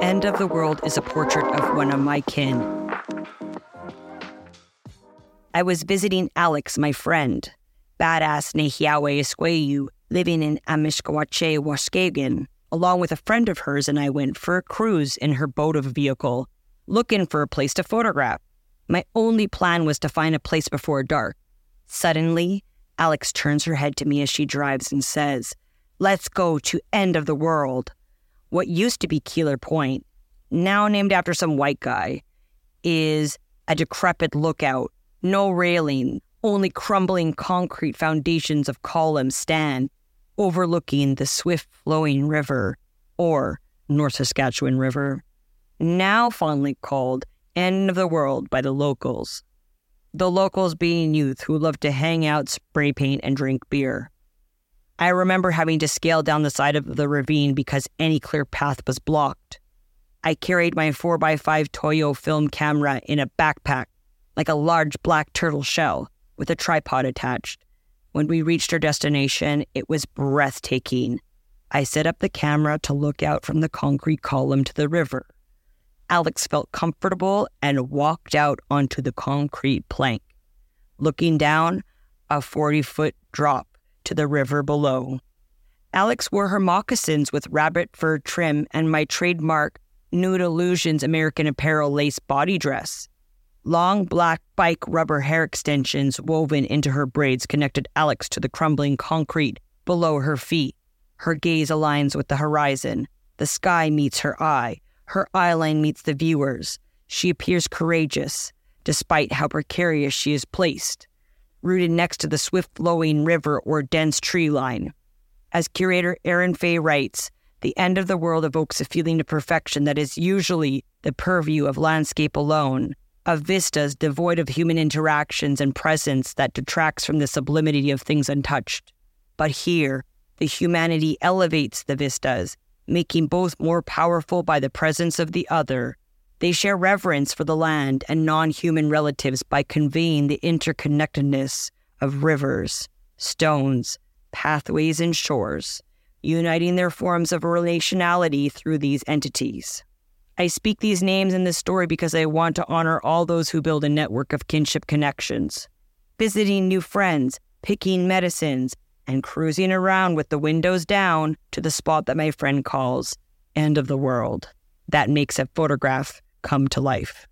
End of the World is a portrait of one of my kin. I was visiting Alex, my friend, badass Nehiawe Esqueyu, living in Amishkawache, Waskagan. Along with a friend of hers, and I went for a cruise in her boat of vehicle, looking for a place to photograph. My only plan was to find a place before dark. Suddenly, Alex turns her head to me as she drives and says, Let's go to End of the World. What used to be Keeler Point, now named after some white guy, is a decrepit lookout, no railing, only crumbling concrete foundations of columns stand overlooking the swift flowing river, or North Saskatchewan River, now fondly called End of the World by the locals. The locals being youth who love to hang out, spray paint, and drink beer. I remember having to scale down the side of the ravine because any clear path was blocked. I carried my 4x5 Toyo film camera in a backpack, like a large black turtle shell, with a tripod attached. When we reached our destination, it was breathtaking. I set up the camera to look out from the concrete column to the river. Alex felt comfortable and walked out onto the concrete plank. Looking down, a 40 foot drop to the river below. Alex wore her moccasins with rabbit fur trim and my trademark Nude Illusions American Apparel lace body dress. Long black bike rubber hair extensions woven into her braids connected Alex to the crumbling concrete below her feet. Her gaze aligns with the horizon. The sky meets her eye. Her eyeline meets the viewer's. She appears courageous, despite how precarious she is placed, rooted next to the swift flowing river or dense tree line. As curator Erin Fay writes, the end of the world evokes a feeling of perfection that is usually the purview of landscape alone of vistas devoid of human interactions and presence that detracts from the sublimity of things untouched. But here, the humanity elevates the vistas, making both more powerful by the presence of the other. They share reverence for the land and non human relatives by conveying the interconnectedness of rivers, stones, pathways, and shores, uniting their forms of relationality through these entities. I speak these names in this story because I want to honor all those who build a network of kinship connections. Visiting new friends, picking medicines, and cruising around with the windows down to the spot that my friend calls end of the world. That makes a photograph come to life.